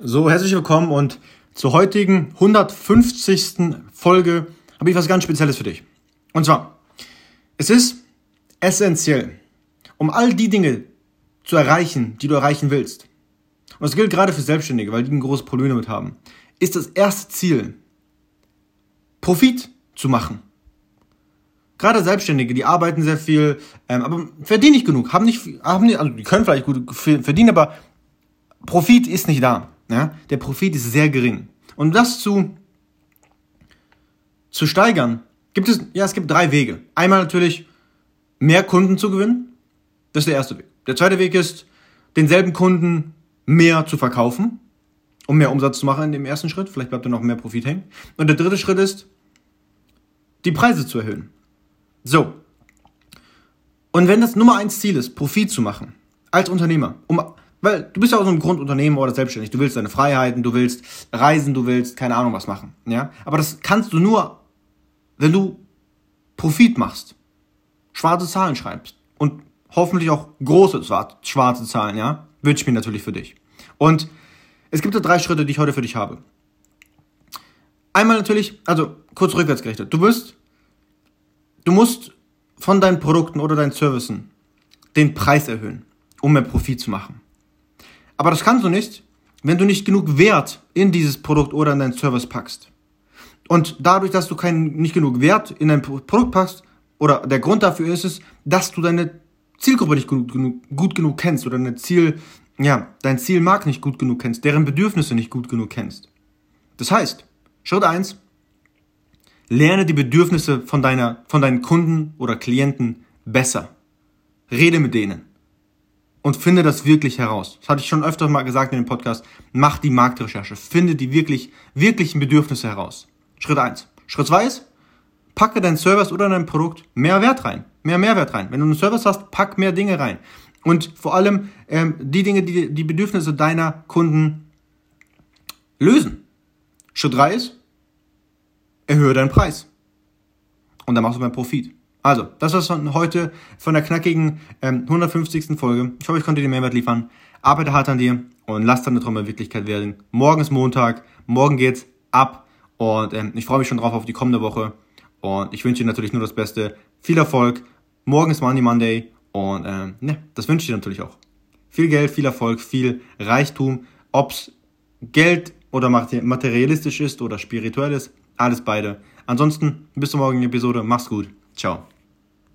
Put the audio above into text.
So, herzlich willkommen und zur heutigen 150. Folge habe ich was ganz Spezielles für dich. Und zwar, es ist essentiell, um all die Dinge zu erreichen, die du erreichen willst. Und das gilt gerade für Selbstständige, weil die ein großes Problem damit haben. Ist das erste Ziel, Profit zu machen. Gerade Selbstständige, die arbeiten sehr viel, ähm, aber verdienen nicht genug, haben nicht, haben nicht, also die können vielleicht gut verdienen, aber Profit ist nicht da. Ja? Der Profit ist sehr gering. Und das zu, zu steigern, gibt es, ja, es gibt drei Wege. Einmal natürlich mehr Kunden zu gewinnen. Das ist der erste Weg. Der zweite Weg ist, denselben Kunden mehr zu verkaufen, um mehr Umsatz zu machen in dem ersten Schritt. Vielleicht bleibt da noch mehr Profit hängen. Und der dritte Schritt ist, die Preise zu erhöhen. So. Und wenn das Nummer eins Ziel ist, Profit zu machen, als Unternehmer, um weil du bist ja auch so ein Grundunternehmen oder selbstständig. Du willst deine Freiheiten, du willst reisen, du willst keine Ahnung was machen. Ja? Aber das kannst du nur, wenn du Profit machst, schwarze Zahlen schreibst und hoffentlich auch große schwarze Zahlen, ja? Wünsche ich mir natürlich für dich. Und es gibt da drei Schritte, die ich heute für dich habe. Einmal natürlich, also kurz rückwärts gerichtet. Du wirst, du musst von deinen Produkten oder deinen Services den Preis erhöhen, um mehr Profit zu machen. Aber das kannst du nicht, wenn du nicht genug Wert in dieses Produkt oder in deinen Service packst. Und dadurch, dass du keinen, nicht genug Wert in dein Produkt packst, oder der Grund dafür ist es, dass du deine Zielgruppe nicht gut genug, gut genug kennst oder deine Ziel, ja, dein Zielmarkt nicht gut genug kennst, deren Bedürfnisse nicht gut genug kennst. Das heißt, Schritt eins: lerne die Bedürfnisse von deiner, von deinen Kunden oder Klienten besser. Rede mit denen und finde das wirklich heraus. Das hatte ich schon öfter mal gesagt in dem Podcast. Mach die Marktrecherche. Finde die wirklich, wirklichen Bedürfnisse heraus. Schritt eins. Schritt zwei ist, packe dein Service oder dein Produkt mehr Wert rein. Mehr Mehrwert rein. Wenn du einen Service hast, pack mehr Dinge rein. Und vor allem ähm, die Dinge, die die Bedürfnisse deiner Kunden lösen. Schritt drei ist, erhöhe deinen Preis. Und dann machst du mehr Profit. Also, das war's von heute von der knackigen ähm, 150. Folge. Ich hoffe, ich konnte dir Mehrwert liefern. Arbeite hart an dir und lass deine Träume Wirklichkeit werden. Morgen ist Montag, morgen geht's ab und ähm, ich freue mich schon drauf auf die kommende Woche und ich wünsche dir natürlich nur das Beste. Viel Erfolg. Morgen ist Money Monday und ähm, ne, das wünsche ich dir natürlich auch. Viel Geld, viel Erfolg, viel Reichtum, ob's Geld oder materialistisch ist oder spirituell ist, alles beide. Ansonsten bis zur morgigen Episode. Mach's gut. Tchau.